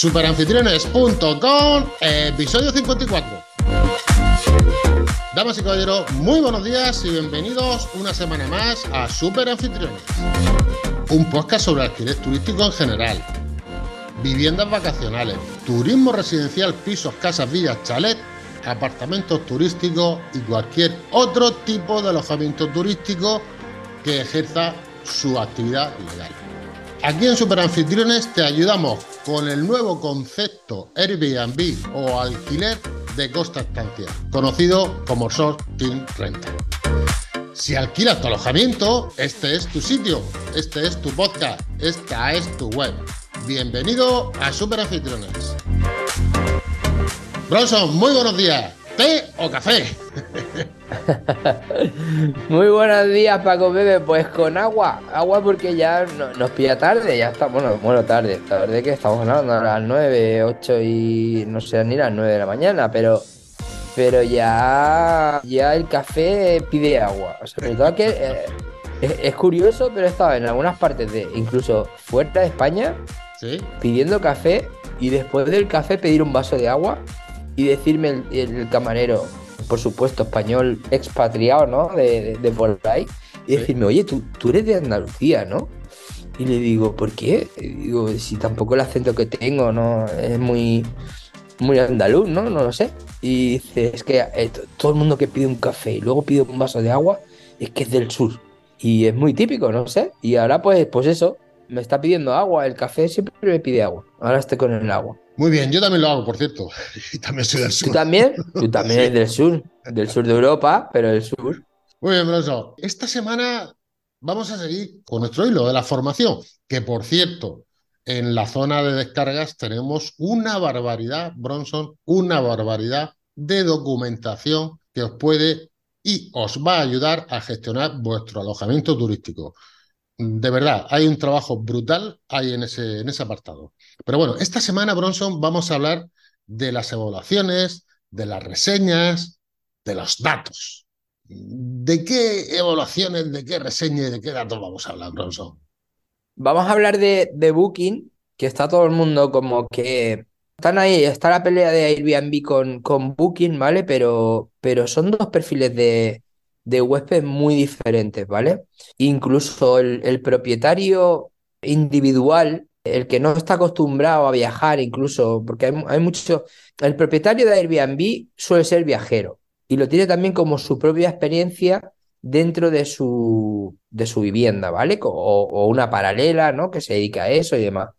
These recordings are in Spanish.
superanfitriones.com, episodio 54. Damas y caballeros, muy buenos días y bienvenidos una semana más a Super Anfitriones, un podcast sobre alquiler turístico en general, viviendas vacacionales, turismo residencial, pisos, casas, villas, chalet, apartamentos turísticos y cualquier otro tipo de alojamiento turístico que ejerza su actividad legal. Aquí en Super Anfitriones te ayudamos con el nuevo concepto Airbnb o alquiler de costa estancia, conocido como Short Team Rental. Si alquilas tu alojamiento, este es tu sitio, este es tu podcast, esta es tu web. Bienvenido a Super Anfitriones. Bronson, muy buenos días. ¿Té o café? Muy buenos días, Paco Bebe. Pues con agua, agua porque ya nos pilla tarde, ya está, bueno, bueno, tarde, tarde que estamos hablando a las 9, 8 y no sé ni las 9 de la mañana, pero pero ya ya el café pide agua. O sea, que eh, es, curioso, pero he estado en algunas partes de, incluso fuera de España, pidiendo café y después del café pedir un vaso de agua y decirme el camarero, por supuesto, español expatriado, ¿no? De, de, por ahí. Y decirme, oye, tú, tú eres de Andalucía, ¿no? Y le digo, ¿por qué? digo, si tampoco el acento que tengo, ¿no? Es muy, muy andaluz, ¿no? No lo sé. Y dice, es que eh, todo el mundo que pide un café y luego pide un vaso de agua, es que es del sur. Y es muy típico, no sé. Y ahora pues, pues eso, me está pidiendo agua. El café siempre me pide agua. Ahora estoy con el agua. Muy bien, yo también lo hago, por cierto. Y también soy del sur. ¿Tú también? Tú también eres del sur, del sur de Europa, pero del sur. Muy bien, Bronson. Esta semana vamos a seguir con nuestro hilo de la formación, que por cierto, en la zona de descargas tenemos una barbaridad, Bronson, una barbaridad de documentación que os puede y os va a ayudar a gestionar vuestro alojamiento turístico de verdad, hay un trabajo brutal ahí en ese, en ese apartado. Pero bueno, esta semana, Bronson, vamos a hablar de las evaluaciones, de las reseñas, de los datos. ¿De qué evaluaciones, de qué reseñas de qué datos vamos a hablar, Bronson? Vamos a hablar de, de Booking, que está todo el mundo como que están ahí, está la pelea de Airbnb con, con Booking, ¿vale? Pero, pero son dos perfiles de, de huéspedes muy diferentes, ¿vale? Incluso el, propietario individual, el que no está acostumbrado a viajar, incluso, porque hay, mucho, el propietario de Airbnb suele ser viajero y lo tiene también como su propia experiencia dentro de su, de su vivienda, ¿vale? O, una paralela, ¿no? Que se dedica a eso y demás.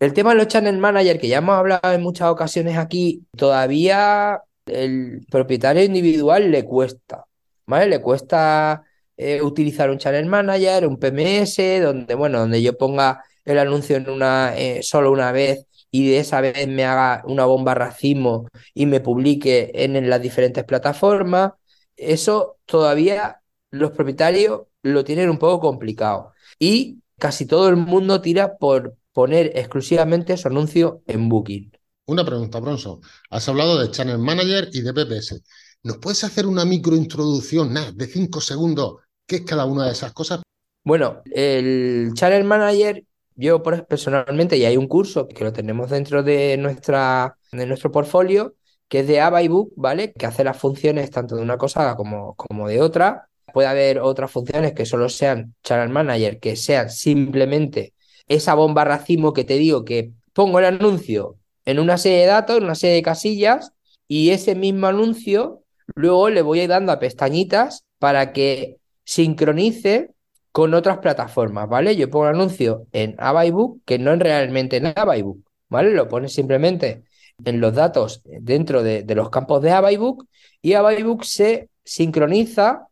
El tema de los channel manager, que ya hemos hablado en muchas ocasiones aquí, todavía el propietario individual le cuesta. ¿Vale? Le cuesta eh, utilizar un channel manager, un PMS, donde, bueno, donde yo ponga el anuncio en una, eh, solo una vez y de esa vez me haga una bomba racimo y me publique en, las diferentes plataformas. Eso todavía los propietarios lo tienen un poco complicado. Y casi todo el mundo tira por poner exclusivamente su anuncio en Booking. Una pregunta, Bronson. Has hablado de Channel Manager y de PPS. ¿Nos puedes hacer una microintroducción de cinco segundos? ¿Qué es cada una de esas cosas? Bueno, el Channel Manager, yo personalmente, y hay un curso que lo tenemos dentro de, nuestra, de nuestro portfolio, que es de Abaybook, ¿vale? Que hace las funciones tanto de una cosa como, como de otra. Puede haber otras funciones que solo sean Channel Manager, que sean simplemente esa bomba racimo que te digo que pongo el anuncio en una serie de datos, en una serie de casillas, y ese mismo anuncio Luego le voy a ir dando a pestañitas para que sincronice con otras plataformas, ¿vale? Yo pongo un anuncio en Abaybook que no es realmente en Abaybook, ¿vale? Lo pones simplemente en los datos dentro de, los campos de Abaybook y Abaybook se sincroniza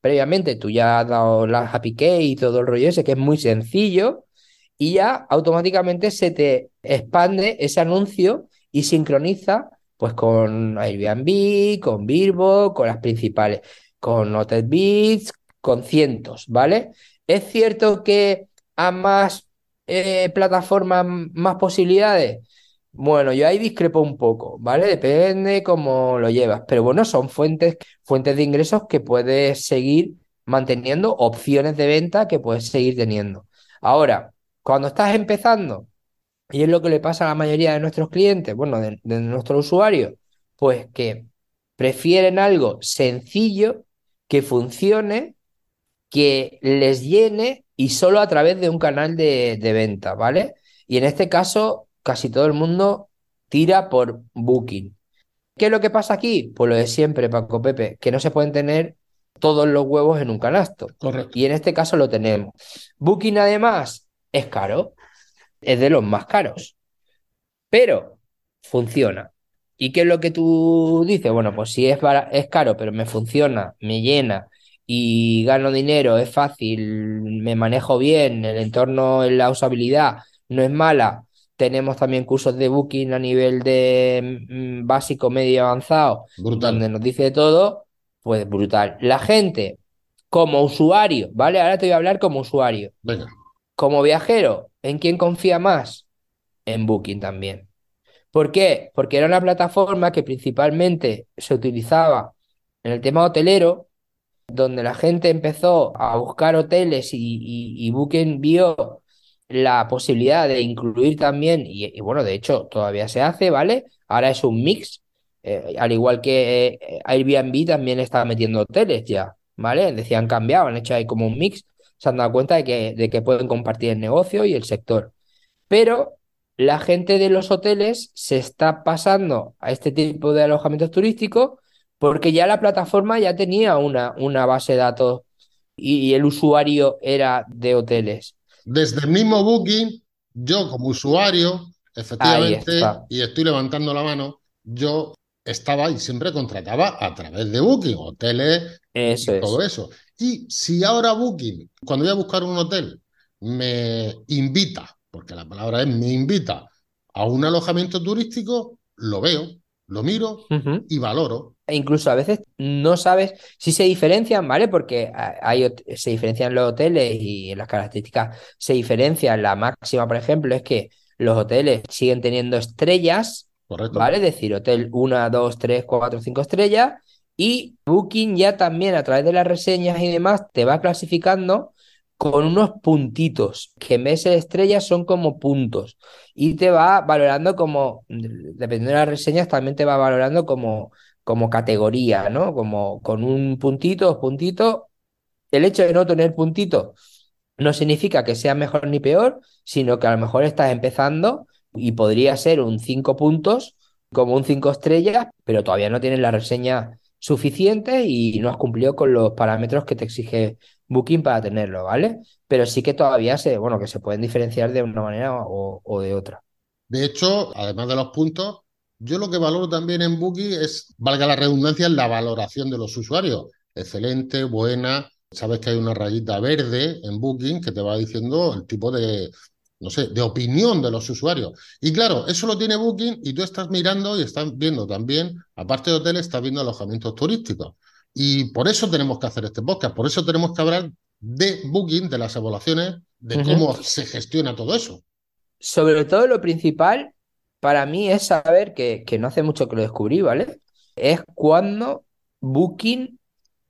previamente, tú ya has dado la key y todo el rollo ese, que es muy sencillo, y ya automáticamente se te expande ese anuncio y sincroniza pues con Airbnb, con Virbo, con las principales, con NotedBeats, con cientos, ¿vale? Es cierto que a más eh, plataformas, más posibilidades. Bueno, yo ahí discrepo un poco, ¿vale? Depende cómo lo llevas. Pero bueno, son fuentes, fuentes de ingresos que puedes seguir manteniendo, opciones de venta que puedes seguir teniendo. Ahora, cuando estás empezando, Y es lo que le pasa a la mayoría de nuestros clientes, bueno, de, de nuestros usuarios, pues que prefieren algo sencillo, que funcione, que les llene y solo a través de un canal de, de venta, ¿vale? Y en este caso, casi todo el mundo tira por Booking. ¿Qué es lo que pasa aquí? Pues lo de siempre, Paco Pepe, que no se pueden tener todos los huevos en un canasto. Correcto. Y en este caso lo tenemos. Booking además es caro, es de los más caros, pero funciona. ¿Y qué es lo que tú dices? Bueno, pues si es, es caro, pero me funciona, me llena y gano dinero, es fácil, me manejo bien, el entorno, la usabilidad no es mala. Tenemos también cursos de Booking a nivel de mm, básico, medio avanzado, Brutal. donde nos dice todo, pues brutal. La gente, como usuario, ¿vale? Ahora te voy a hablar como usuario. Venga, Como viajero, ¿en quién confía más? En Booking también. ¿Por qué? Porque era una plataforma que principalmente se utilizaba en el tema hotelero, donde la gente empezó a buscar hoteles y, Booking vio la posibilidad de incluir también, y, y bueno, de hecho todavía se hace, ¿vale? Ahora es un mix, eh, al igual que eh, Airbnb también está metiendo hoteles ya, ¿vale? Decían cambiado, han hecho ahí como un mix, se han dado cuenta de que, de que pueden compartir el negocio y el sector. Pero la gente de los hoteles se está pasando a este tipo de alojamientos turísticos porque ya la plataforma ya tenía una, una base de datos y, y el usuario era de hoteles. desde el mismo Booking, yo como usuario, efectivamente, y estoy levantando la mano, yo estaba y siempre contrataba a través de Booking, hoteles Eso y todo es. eso. Y si ahora Booking, cuando voy a buscar un hotel, me invita, porque la palabra es me invita a un alojamiento turístico, lo veo, lo miro y valoro. E incluso a veces no sabes si se diferencian, ¿vale? Porque hay, se diferencian los hoteles y las características se diferencian. La máxima, por ejemplo, es que los hoteles siguen teniendo estrellas, ¿Correcto? ¿vale? Es decir, hotel 1, 2, 3, 4, 5 estrellas. Y Booking ya también a través de las reseñas y demás te va clasificando con unos puntitos, que en vez de estrellas son como puntos. Y te va valorando como, dependiendo de las reseñas, también te va valorando como, como categoría, ¿no? Como con un puntito, dos puntitos. El hecho de no tener puntitos no significa que sea mejor ni peor, sino que a lo mejor estás empezando y podría ser un 5 puntos, como un 5 estrellas, pero todavía no tienes la reseña suficiente y no has cumplido con los parámetros que te exige Booking para tenerlo, ¿vale? Pero sí que todavía se, bueno, que se pueden diferenciar de una manera o, o de otra. De hecho, además de los puntos, yo lo que valoro también en Booking es, valga la redundancia, la valoración de los usuarios. Excelente, buena. Sabes que hay una rayita verde en Booking que te va diciendo el tipo de, no sé, de opinión de los usuarios. Y claro, eso lo tiene Booking y tú estás mirando y estás viendo también, aparte de hoteles, estás viendo alojamientos turísticos. Y por eso tenemos que hacer este podcast, por eso tenemos que hablar de Booking, de las evaluaciones, de cómo se gestiona todo eso. Sobre todo lo principal para mí es saber que, que no hace mucho que lo descubrí, ¿vale? Es cuando Booking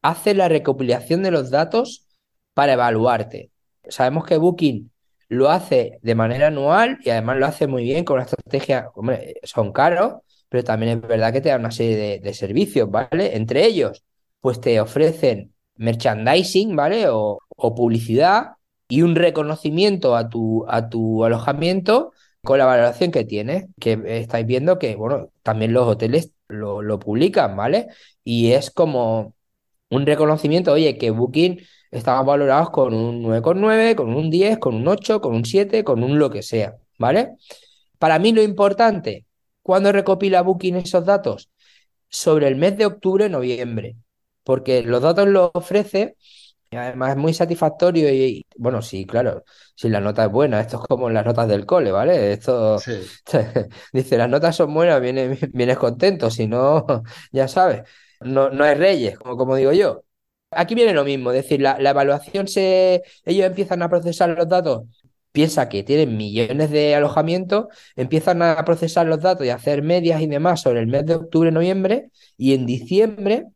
hace la recopilación de los datos para evaluarte. Sabemos que Booking lo hace de manera anual y además lo hace muy bien con una estrategia, hombre, son caros, pero también es verdad que te dan una serie de, servicios, ¿vale? Entre ellos, pues te ofrecen merchandising, ¿vale? O, o publicidad y un reconocimiento a tu, a tu alojamiento con la valoración que tienes, que estáis viendo que, bueno, también los hoteles lo, lo publican, ¿vale? Y es como un reconocimiento, oye, que Booking estamos valorados con un 9,9, con un 10, con un 8, con un 7, con un lo que sea, ¿vale? Para mí lo importante, ¿cuándo recopila Booking esos datos? Sobre el mes de octubre, noviembre, porque los datos los ofrece y además es muy satisfactorio y, bueno, sí, claro, si la nota es buena, esto es como las notas del cole, ¿vale? Esto Sí. dice, las notas son buenas, vienes, vienes contento, si no, ya sabes, no, no hay reyes, como, como digo yo. Aquí viene lo mismo, es decir, la, la evaluación se, ellos empiezan a procesar los datos, piensa que tienen millones de alojamientos, empiezan a procesar los datos y a hacer medias y demás sobre el mes de octubre, noviembre, y en diciembre,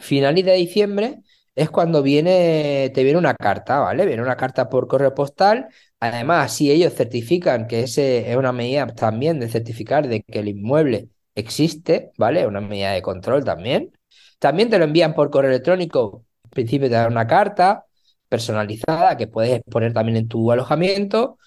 finales de diciembre, es cuando viene, te viene una carta, ¿vale? Viene una carta por correo postal. Además, si ellos certifican que ese es una medida también de certificar de que el inmueble existe, ¿vale? Una medida de control también. También te lo envían por correo electrónico. En principio te dan una carta personalizada que puedes poner también en tu alojamiento.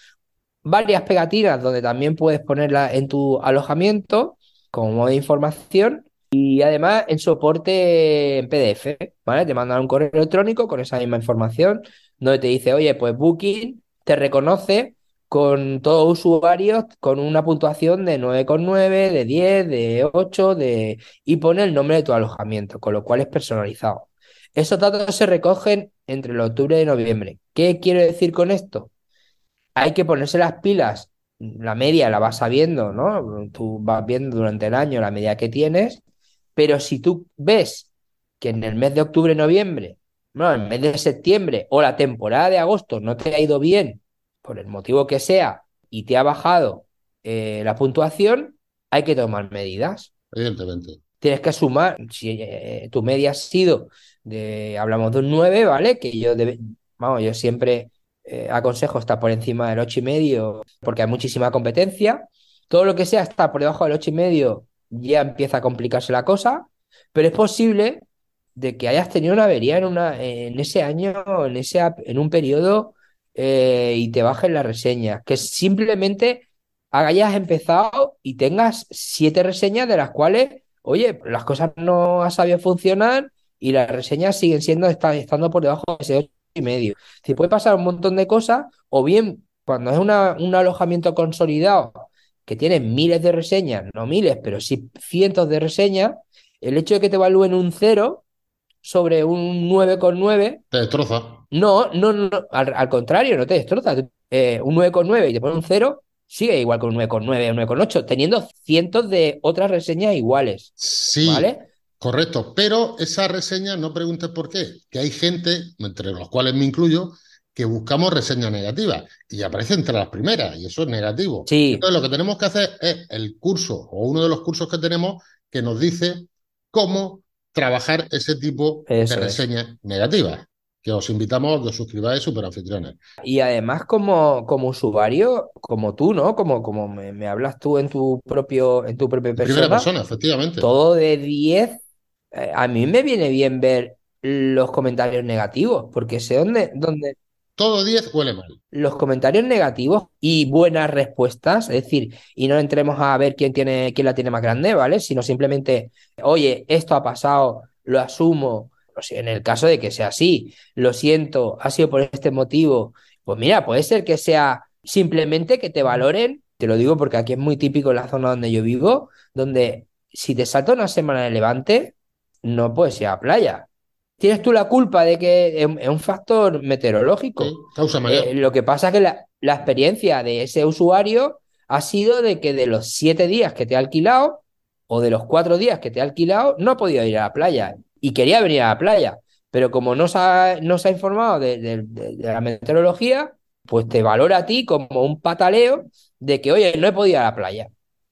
Varias pegatinas donde también puedes ponerla en tu alojamiento como modo de información. Y además en soporte en PDF, ¿vale? Te mandan un correo electrónico con esa misma información donde te dice, oye, pues Booking te reconoce con todos usuarios con una puntuación de 9,9, de 10, de 8, de... y pone el nombre de tu alojamiento, con lo cual es personalizado. Esos datos se recogen entre el octubre y noviembre. ¿Qué quiero decir con esto? Hay que ponerse las pilas, la media la vas sabiendo, ¿no? Tú vas viendo durante el año la media que tienes, pero si tú ves que en el mes de octubre, noviembre, no, en el mes de septiembre o la temporada de agosto no te ha ido bien por el motivo que sea, y te ha bajado eh, la puntuación, hay que tomar medidas. Evidentemente. Tienes que sumar, si eh, tu media ha sido de, hablamos de un 9, ¿vale? Que yo, vamos, yo siempre eh, aconsejo estar por encima del 8 y medio porque hay muchísima competencia. Todo lo que sea estar por debajo del 8 y medio ya empieza a complicarse la cosa, pero es posible de que hayas tenido una avería en, una, en ese año, en, ese, en un periodo eh, y te bajen la reseña. Que simplemente hayas empezado y tengas siete reseñas de las cuales, oye, las cosas no han sabido funcionar y las reseñas siguen siendo estando por debajo de ese ocho y medio. Si puede pasar un montón de cosas, o bien cuando es una, un alojamiento consolidado que tiene miles de reseñas, no miles, pero sí cientos de reseñas, el hecho de que te evalúen un cero sobre un 9,9. Te destroza. No, no, no, al, contrario, no te destroza. Eh, un 9,9 y te pone un 0, sigue igual con un 9,9 o 9,8, teniendo cientos de otras reseñas iguales. Sí. ¿Vale? Correcto, pero esa reseña no preguntes por qué, que hay gente, entre los cuales me incluyo, que buscamos reseñas negativas y aparece entre las primeras y eso es negativo. Sí. Entonces lo que tenemos que hacer es el curso o uno de los cursos que tenemos que nos dice cómo trabajar ese tipo de reseñas negativas que os invitamos a que os suscribáis Superanfitriones. Y además, como, como usuario, como tú, ¿no? Como, como me, hablas tú en tu propio, en tu propia persona. Primera persona, efectivamente. Todo de 10. Eh, a mí me viene bien ver los comentarios negativos, porque sé dónde, dónde, todo 10 huele mal. Los comentarios negativos y buenas respuestas, es decir, y no entremos a ver quién, tiene, quién la tiene más grande, ¿vale? Sino simplemente, oye, esto ha pasado, lo asumo. En el caso de que sea así, lo siento, ha sido por este motivo. Pues mira, puede ser que sea simplemente que te valoren. Te lo digo porque aquí es muy típico en la zona donde yo vivo, donde si te salta una semana de levante, no puedes ir a playa tienes tú la culpa de que es un factor meteorológico. causa mayor. Eh, lo que pasa es que la, experiencia de ese usuario ha sido de que de los siete días que te ha alquilado o de los cuatro días que te ha alquilado, no ha podido ir a la playa y quería venir a la playa. Pero como no se ha, no se ha informado de, la meteorología, pues te valora a ti como un pataleo de que, oye, no he podido ir a la playa.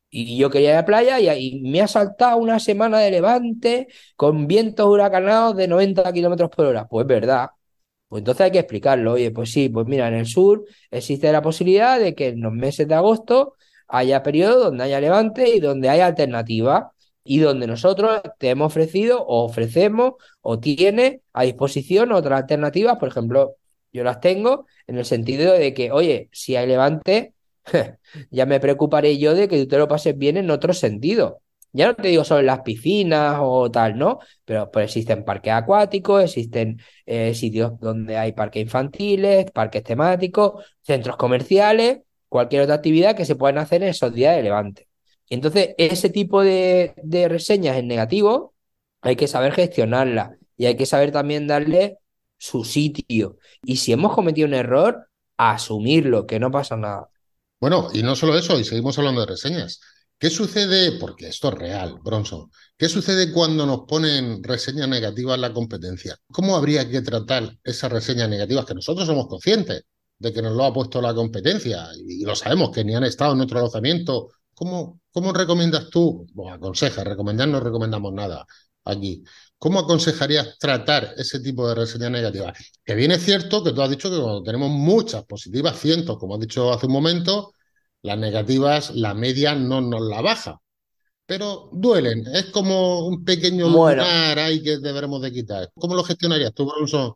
Y yo quería ir a la playa y, me ha saltado una semana de levante con vientos huracanados de 90 kilómetros por hora. Pues verdad. Pues entonces hay que explicarlo. Oye, pues sí, pues mira, en el sur existe la posibilidad de que en los meses de agosto haya periodos donde haya levante y donde haya alternativa y donde nosotros te hemos ofrecido o ofrecemos o tiene a disposición otras alternativas. Por ejemplo, yo las tengo en el sentido de que, oye, si hay levante, ya me preocuparé yo de que tú te lo pases bien en otro sentido. Ya no te digo solo en las piscinas o tal, ¿no? Pero pues existen parques acuáticos, existen eh, sitios donde hay parques infantiles, parques temáticos, centros comerciales, cualquier otra actividad que se puedan hacer en esos días de levante. Entonces, ese tipo de, reseñas en negativo hay que saber gestionarla y hay que saber también darle su sitio. Y si hemos cometido un error, asumirlo, que no pasa nada. Bueno, y no solo eso, y seguimos hablando de reseñas. ¿Qué sucede? Porque esto es real, Bronson. ¿Qué sucede cuando nos ponen reseñas negativas en la competencia? ¿Cómo habría que tratar esas reseñas negativas que nosotros somos conscientes de que nos lo ha puesto la competencia y, lo sabemos que ni han estado en nuestro alojamiento? ¿Cómo, cómo recomiendas tú? Bueno, aconseja, recomendar no recomendamos nada aquí. ¿Cómo aconsejarías tratar ese tipo de reseñas negativas? Que bien es cierto que tú has dicho que cuando tenemos muchas positivas, cientos, como has dicho hace un momento, las negativas, la media no nos la baja. Pero duelen, es como un pequeño Bueno, lunar ahí que deberemos de quitar. ¿Cómo lo gestionarías tú, Bronson?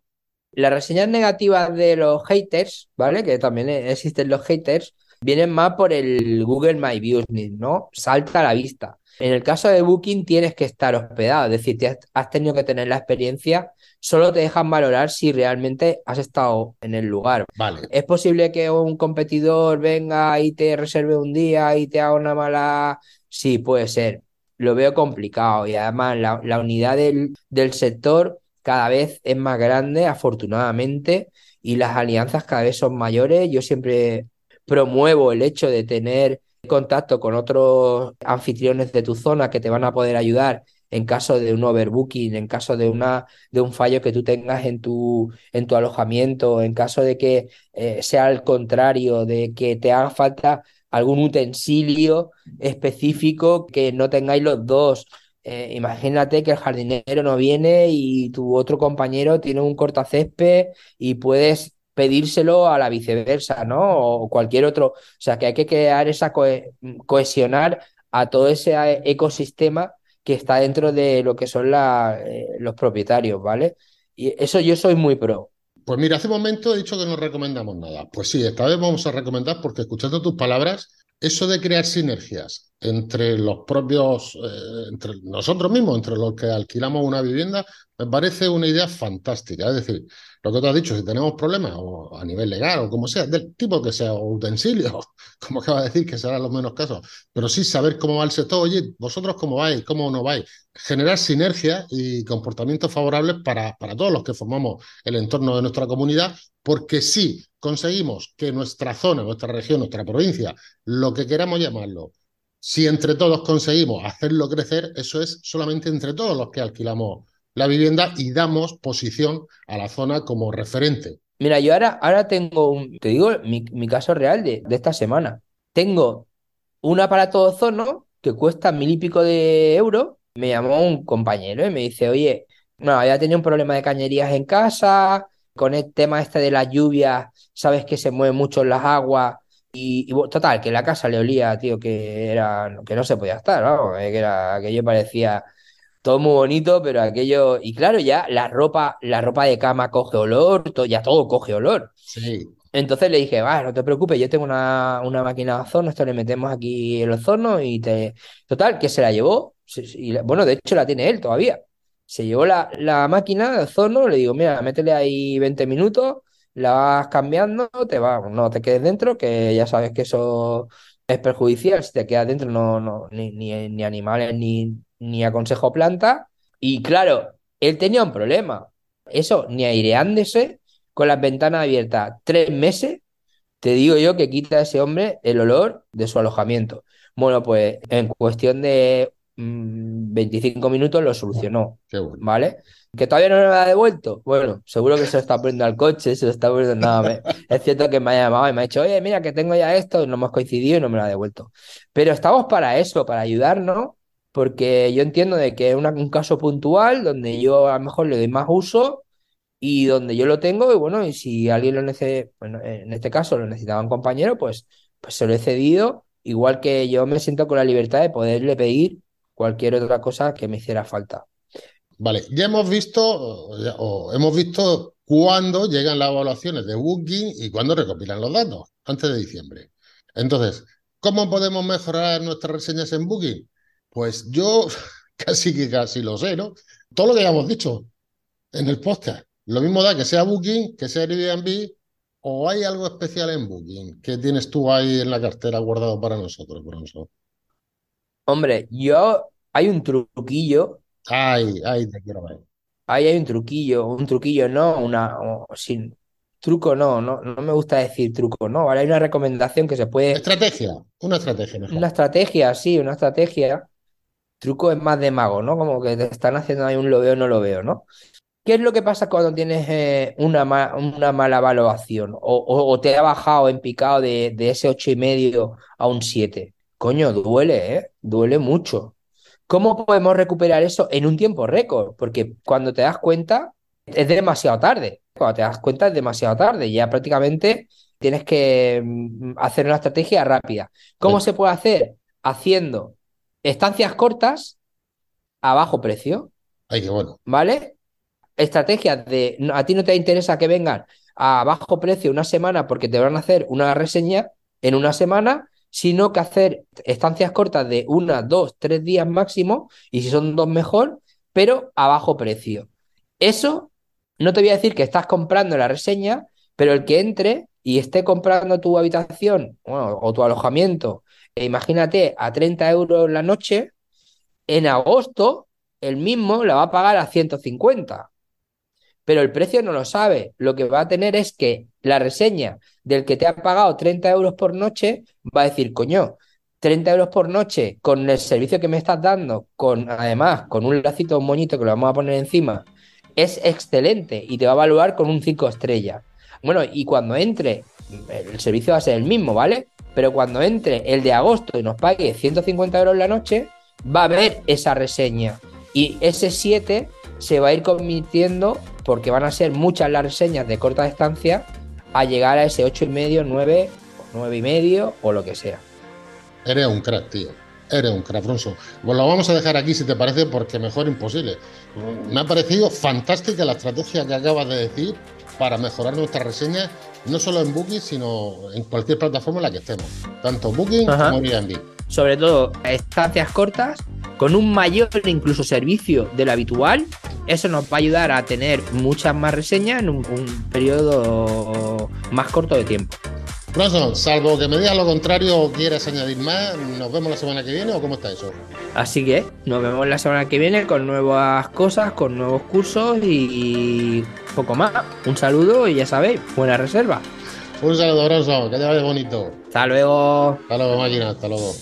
las reseñas negativas de los haters, ¿vale? Que también existen los haters, vienen más por el Google My Business, ¿no? Salta a la vista. En el caso de Booking tienes que estar hospedado, es decir, te has, tenido que tener la experiencia, solo te dejan valorar si realmente has estado en el lugar. Vale, ¿Es posible que un competidor venga y te reserve un día y te haga una mala... Sí, puede ser. Lo veo complicado y además la, la unidad del, del sector cada vez es más grande, afortunadamente, y las alianzas cada vez son mayores. Yo siempre promuevo el hecho de tener contacto con otros anfitriones de tu zona que te van a poder ayudar en caso de un overbooking, en caso de una de un fallo que tú tengas en tu en tu alojamiento, en caso de que eh, sea al contrario, de que te haga falta algún utensilio específico que no tengáis los dos. Eh, imagínate que el jardinero no viene y tu otro compañero tiene un cortacésped y puedes pedírselo a la viceversa, ¿no? O cualquier otro. O sea, que hay que crear esa cohe- cohesionar a todo ese eh, ecosistema que está dentro de lo que son eh, los propietarios, ¿vale? Y eso yo soy muy pro. pues mira, hace un momento he dicho que no recomendamos nada. Pues sí, esta vez vamos a recomendar porque escuchando tus palabras, eso de crear sinergias entre los propios, eh, entre nosotros mismos, entre los que alquilamos una vivienda, me parece una idea fantástica. Es decir, lo que tú has dicho, si tenemos problemas o a nivel legal o como sea, del tipo que sea, o utensilios, como acaba de decir, que serán los menos casos, pero sí saber cómo va el sector, oye, vosotros cómo vais, cómo no vais, generar sinergias y comportamientos favorables para, para todos los que formamos el entorno de nuestra comunidad, porque si conseguimos que nuestra zona, nuestra región, nuestra provincia, lo que queramos llamarlo, si entre todos conseguimos hacerlo crecer, eso es solamente entre todos los que alquilamos la vivienda y damos posición a la zona como referente. Mira, yo ahora, ahora tengo un, te digo, mi, caso real de, de esta semana. Tengo un aparato de ozono que cuesta mil y pico de euros. Me llamó un compañero y me dice, oye, no, había tenido un problema de cañerías en casa, con el tema este de las lluvias, sabes que se mueven mucho las aguas. Y, total, que la casa le olía, tío, que era, que no se podía estar, vamos, eh, que era, aquello parecía todo muy bonito, pero aquello, y claro, ya la ropa, la ropa de cama coge olor, to- ya todo coge olor. Sí, Entonces le dije, va, no te preocupes, yo tengo una, una máquina de ozono, esto le metemos aquí el ozono y te... Total, que se la llevó, y bueno, de hecho la tiene él todavía. Se llevó la, la máquina de ozono, le digo, mira, métele ahí 20 minutos, la vas cambiando, te va, no te quedes dentro, que ya sabes que eso es perjudicial, si te quedas dentro no, no, ni, ni, ni animales ni, ni aconsejo plantas. Y claro, él tenía un problema, eso, ni aireándose con las ventanas abiertas tres meses, te digo yo que quita a ese hombre el olor de su alojamiento. Bueno, pues en cuestión de 25 minutos lo solucionó, bueno. ¿vale? Que todavía no me lo ha devuelto. Bueno, seguro que se lo está poniendo al coche, se lo está poniendo nada. me- Es cierto que me ha llamado y me ha dicho, oye, mira que tengo ya esto, no hemos coincidido y no me lo ha devuelto. Pero estamos para eso, para ayudarnos, porque yo entiendo de que es una- un caso puntual donde yo a lo mejor le doy más uso y donde yo lo tengo, y bueno, y si alguien lo necesita, bueno, en este caso lo necesitaba un compañero, pues, pues se lo he cedido, igual que yo me siento con la libertad de poderle pedir cualquier otra cosa que me hiciera falta. Vale, ya hemos visto, o, hemos visto cuándo llegan las evaluaciones de Booking y cuándo recopilan los datos, antes de diciembre. Entonces, ¿cómo podemos mejorar nuestras reseñas en Booking? Pues yo casi que casi lo sé, ¿no? Todo lo que ya hemos dicho en el podcast. Lo mismo da que sea Booking, que sea Airbnb, o hay algo especial en Booking que tienes tú ahí en la cartera guardado para nosotros, Bronson. Hombre, yo hay un truquillo, Ay, ay, te quiero ver. ahí hay un truquillo, un truquillo no, una, o sin truco no, no, no me gusta decir truco, no, ¿vale? Hay una recomendación que se puede, Estrategia, una estrategia mejor. una estrategia, sí, una estrategia, truco es más de mago, ¿no? Como que te están haciendo ahí un lo veo, no lo veo, ¿no? ¿Qué es lo que pasa cuando tienes eh, una, ma- una mala evaluación? O, o- o te ha bajado en picado de, de ese ocho y medio a un 7. Coño, duele, ¿eh? Duele mucho. ¿Cómo podemos recuperar eso en un tiempo récord? Porque cuando te das cuenta es demasiado tarde. Cuando te das cuenta es demasiado tarde. Ya prácticamente tienes que mm, hacer una estrategia rápida. ¿Cómo se puede hacer? Haciendo estancias cortas a bajo precio. Ay, qué bueno. ¿Vale? Estrategias de a ti no te interesa que vengan a bajo precio una semana porque te van a hacer una reseña en una semana, sino que hacer estancias cortas de una, dos, tres días máximo, y si son dos mejor, pero a bajo precio. Eso no te voy a decir que estás comprando la reseña, pero el que entre y esté comprando tu habitación o tu alojamiento, e imagínate a 30 euros la noche, en agosto el mismo la va a pagar a 150 pero el precio no lo sabe. Lo que va a tener es que la reseña del que te ha pagado 30 euros por noche va a decir, coño, 30 euros por noche con el servicio que me estás dando, con además con un lacito, un moñito que lo vamos a poner encima, es excelente y te va a evaluar con un 5 estrellas. Bueno, y cuando entre, el servicio va a ser el mismo, ¿vale? Pero cuando entre el de agosto y nos pague 150 euros la noche, va a ver esa reseña. Y ese 7 se va a ir convirtiendo, porque van a ser muchas las reseñas de corta distancia, a llegar a ese 8,5, 9, 9,5 o lo que sea. Eres un crack, tío. Eres un crack, Bronson. Pues lo vamos a dejar aquí si te parece, porque mejor imposible. Me ha parecido fantástica la estrategia que acabas de decir para mejorar nuestras reseñas, no solo en Booking, sino en cualquier plataforma en la que estemos, tanto Booking como Airbnb. Sobre todo estancias cortas, con un mayor incluso servicio del habitual eso nos va a ayudar a tener muchas más reseñas en un, periodo más corto de tiempo. Bronson, salvo que me digas lo contrario o quieras añadir más, ¿nos vemos la semana que viene o cómo está eso? Así que nos vemos la semana que viene con nuevas cosas, con nuevos cursos y, poco más. Un saludo y ya sabéis, buena reserva. Un saludo, Bronson, que te vaya bonito. Hasta luego. Hasta luego, máquina, hasta luego.